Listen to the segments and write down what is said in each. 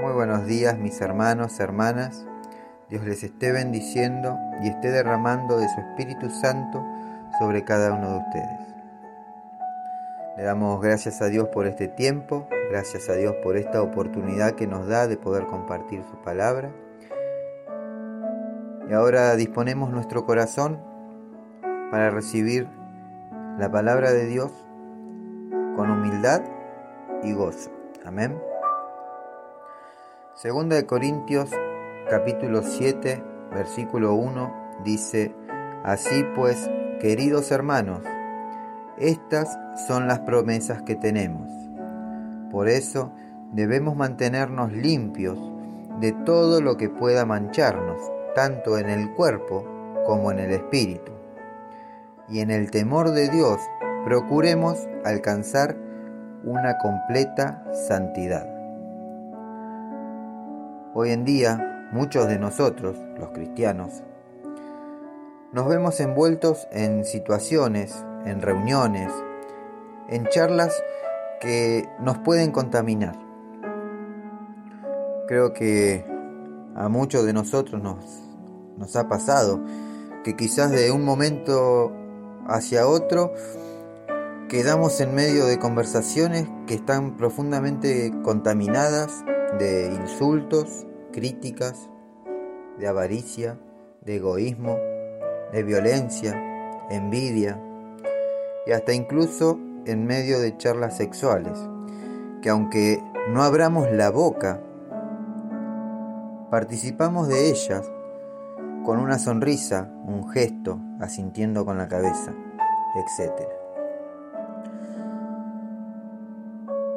Muy buenos días mis hermanos, hermanas. Dios les esté bendiciendo y esté derramando de su Espíritu Santo sobre cada uno de ustedes. Le damos gracias a Dios por este tiempo, gracias a Dios por esta oportunidad que nos da de poder compartir su palabra. Y ahora disponemos nuestro corazón para recibir la palabra de Dios con humildad y gozo. Amén. Segunda de Corintios capítulo 7 versículo 1 dice, Así pues, queridos hermanos, estas son las promesas que tenemos. Por eso debemos mantenernos limpios de todo lo que pueda mancharnos, tanto en el cuerpo como en el espíritu. Y en el temor de Dios procuremos alcanzar una completa santidad. Hoy en día, muchos de nosotros, los cristianos, nos vemos envueltos en situaciones, en reuniones, en charlas que nos pueden contaminar. Creo que a muchos de nosotros nos, nos ha pasado que quizás de un momento hacia otro quedamos en medio de conversaciones que están profundamente contaminadas de insultos, críticas, de avaricia, de egoísmo, de violencia, envidia y hasta incluso en medio de charlas sexuales, que aunque no abramos la boca, participamos de ellas con una sonrisa, un gesto, asintiendo con la cabeza, etc.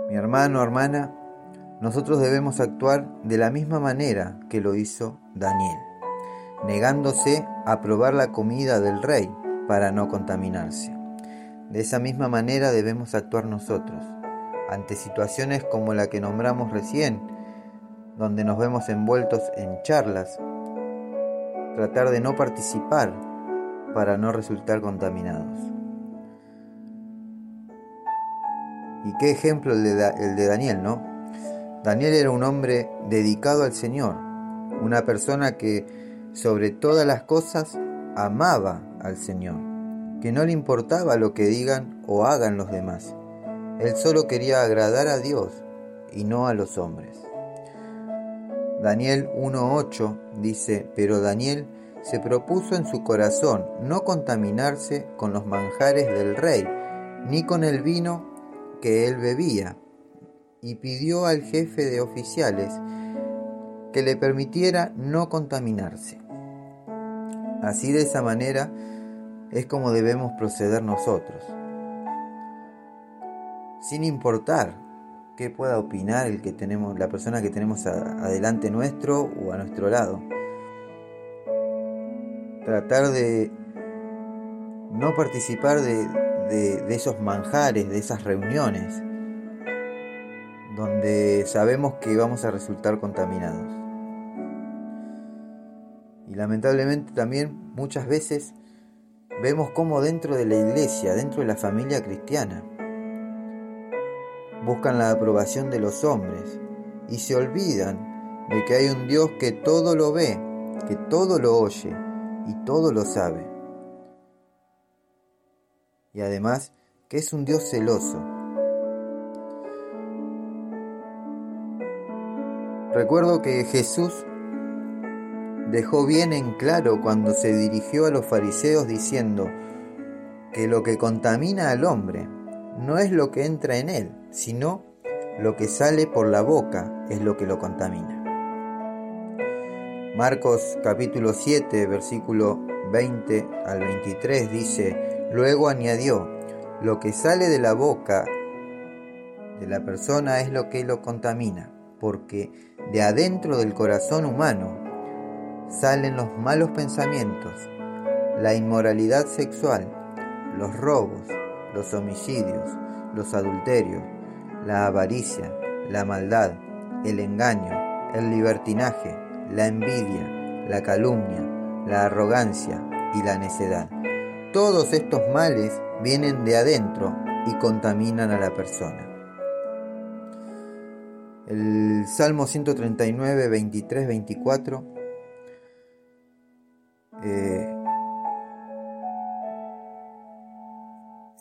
Mi hermano, hermana, nosotros debemos actuar de la misma manera que lo hizo Daniel, negándose a probar la comida del rey para no contaminarse. De esa misma manera debemos actuar nosotros, ante situaciones como la que nombramos recién, donde nos vemos envueltos en charlas, tratar de no participar para no resultar contaminados. Y qué ejemplo el de, el de Daniel, ¿no? Daniel era un hombre dedicado al Señor, una persona que sobre todas las cosas amaba al Señor, que no le importaba lo que digan o hagan los demás. Él solo quería agradar a Dios y no a los hombres. Daniel 1.8 dice, pero Daniel se propuso en su corazón no contaminarse con los manjares del rey, ni con el vino que él bebía, y pidió al jefe de oficiales que le permitiera no contaminarse. Así de esa manera es como debemos proceder nosotros, sin importar qué pueda opinar el que tenemos, la persona que tenemos adelante nuestro o a nuestro lado. Tratar de no participar de, de esos manjares, de esas reuniones, donde sabemos que vamos a resultar contaminados. Y lamentablemente también muchas veces vemos cómo dentro de la iglesia, dentro de la familia cristiana, buscan la aprobación de los hombres y se olvidan de que hay un Dios que todo lo ve, que todo lo oye y todo lo sabe. Y además que es un Dios celoso Recuerdo que Jesús dejó bien en claro cuando se dirigió a los fariseos diciendo que lo que contamina al hombre no es lo que entra en él, sino lo que sale por la boca es lo que lo contamina. Marcos capítulo 7 versículo 20 al 23 dice, luego añadió, lo que sale de la boca de la persona es lo que lo contamina porque de adentro del corazón humano salen los malos pensamientos, la inmoralidad sexual, los robos, los homicidios, los adulterios, la avaricia, la maldad, el engaño, el libertinaje, la envidia, la calumnia, la arrogancia y la necedad. Todos estos males vienen de adentro y contaminan a la persona. El Salmo 139, 23, 24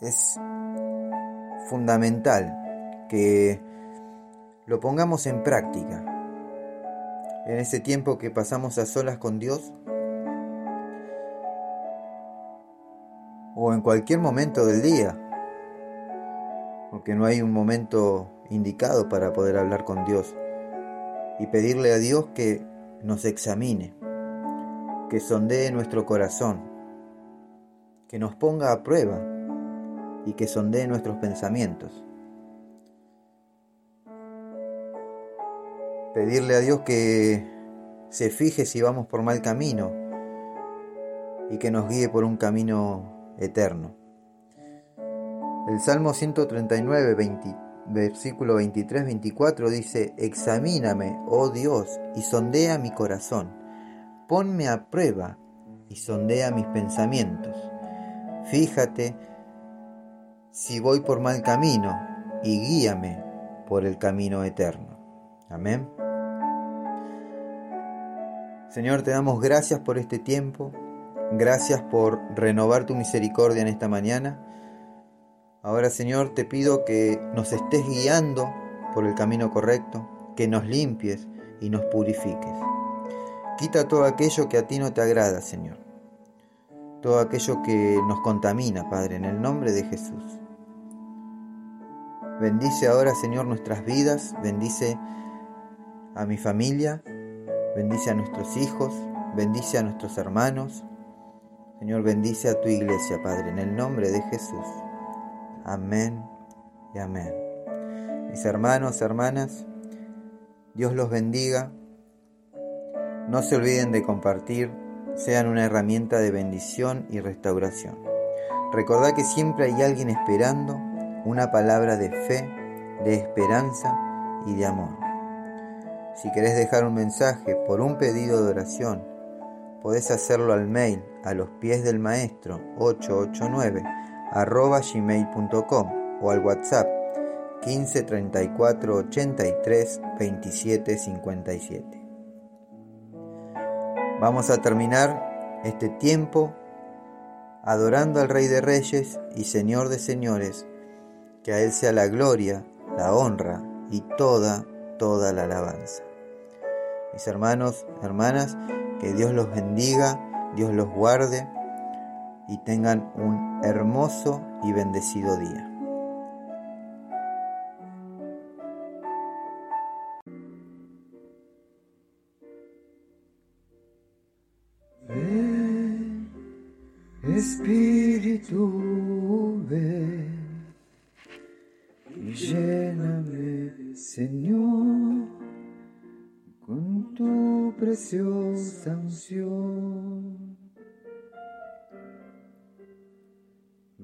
es fundamental que lo pongamos en práctica. En ese tiempo que pasamos a solas con Dios, o en cualquier momento del día, porque no hay un momento indicado para poder hablar con Dios y pedirle a Dios que nos examine, que sondee nuestro corazón, que nos ponga a prueba y que sondee nuestros pensamientos. Pedirle a Dios que se fije si vamos por mal camino y que nos guíe por un camino eterno. El Salmo 139, versículo 23-24 dice, Examíname, oh Dios, y sondea mi corazón, ponme a prueba y sondea mis pensamientos. Fíjate si voy por mal camino y guíame por el camino eterno. Amén. Señor, te damos gracias por este tiempo, gracias por renovar tu misericordia en esta mañana. Ahora, Señor, te pido que nos estés guiando por el camino correcto, que nos limpies y nos purifiques. Quita todo aquello que a ti no te agrada, Señor. Todo aquello que nos contamina, Padre, en el nombre de Jesús. Bendice ahora, Señor, nuestras vidas, bendice a mi familia, bendice a nuestros hijos, bendice a nuestros hermanos. Señor, bendice a tu iglesia, Padre, en el nombre de Jesús. Amén y amén. Mis hermanos, hermanas, Dios los bendiga. No se olviden de compartir, sean una herramienta de bendición y restauración. Recordad que siempre hay alguien esperando una palabra de fe, de esperanza y de amor. Si querés dejar un mensaje por un pedido de oración, podés hacerlo al mail a los pies del maestro 889 arroba gmail.com o al WhatsApp 15 34 83 27 57. Vamos a terminar este tiempo adorando al Rey de Reyes y Señor de Señores que a Él sea la gloria, la honra y toda, toda la alabanza. Mis hermanos, hermanas, que Dios los bendiga, Dios los guarde y tengan un hermoso y bendecido día. Espíritu, Lléname, Señor, con tu preciosa unción.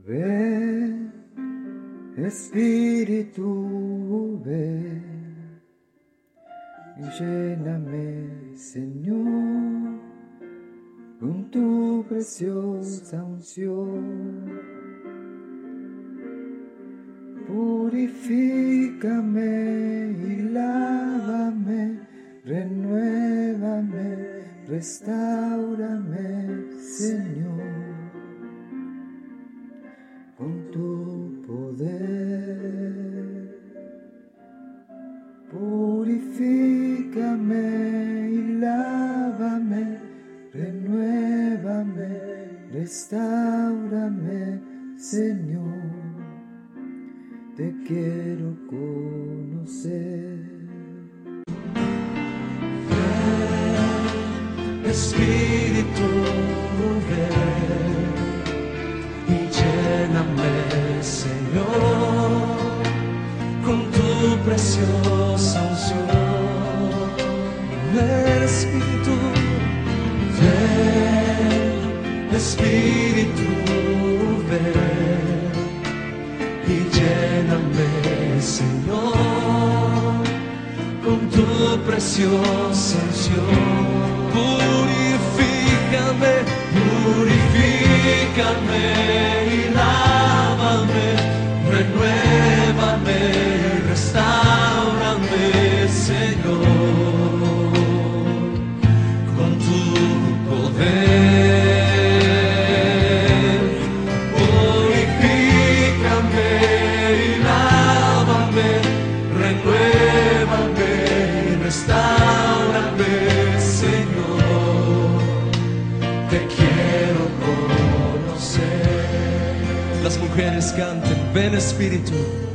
Ven, Espíritu, ven, lléname, Señor, con tu preciosa unción. Purifícame y lávame, renuévame, restaurame, Señor, restaurame, Señor te quiero conocer. Espíritu, ven y lléname, Señor, con tu preciosa unción. Espíritu, Espíritu, ven y lléname, Señor, con tu preciosa unción. Purifícame, purifícame y lávame, renuévame, Espíritu. Oh.